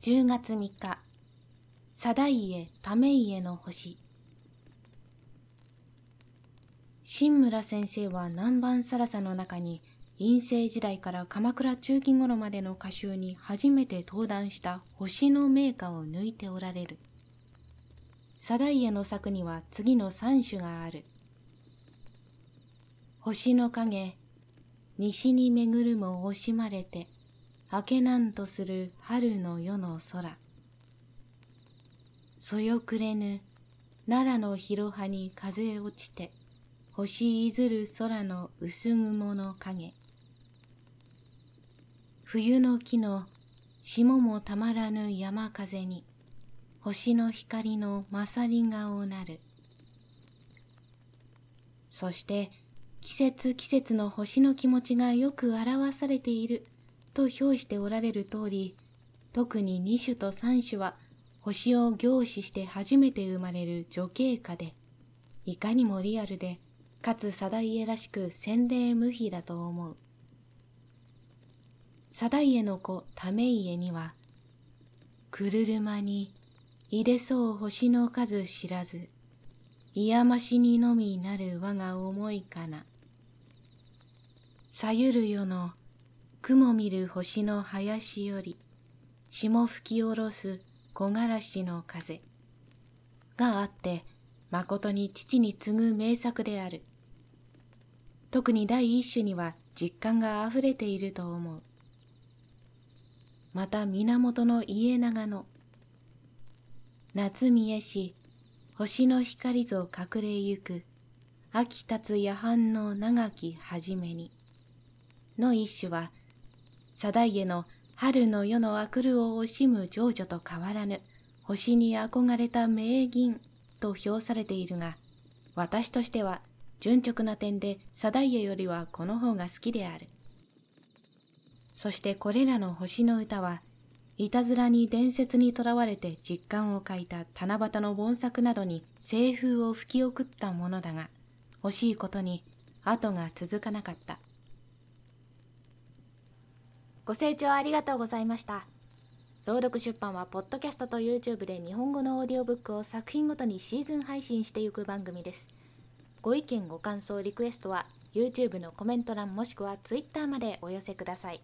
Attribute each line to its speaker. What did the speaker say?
Speaker 1: 10月3日定家為家の星新村先生は南蛮サラサの中に陰性時代から鎌倉中期頃までの歌集に初めて登壇した星の名歌を抜いておられる。定家の作には次の三種がある。星の影、西に巡るも惜しまれて、明けなんとする春の夜の空。そよくれぬ奈良の広葉に風落ちて、星いずる空の薄雲の影。冬の木の霜もたまらぬ山風に、星の光の勝り顔なる。そして季節季節の星の気持ちがよく表されていると評しておられる通り、特に二種と三種は星を凝視して初めて生まれる女系歌で、いかにもリアルで、かつ定家らしく洗礼無比だと思う。定家の子為家には、くるるまにいでそう星の数知らず、いやましにのみなる我が思いかな。さゆるよの雲見る星の林より、霜吹き下ろす木枯らしの風があって、誠に父に次ぐ名作である。特に第一種には実感があふれていると思う。また源の家長の夏見えし星の光ぞ隠れゆく秋立つ夜半の長き初めにの一種は定家の春の夜のあくるを惜しむ情緒と変わらぬ星に憧れた名銀と評されているが私としては純直な点で定家よりはこの方が好きである。そしてこれらの星の歌はいたずらに伝説にとらわれて実感を書いた七夕の盆作などに清風を吹き送ったものだが、惜しいことに後が続かなかった。ご清聴ありがとうございました。朗読出版は、ポッドキャストと YouTube で日本語のオーディオブックを作品ごとにシーズン配信していく番組です。ご意見、ご感想、リクエストは、YouTube のコメント欄もしくは Twitter までお寄せください。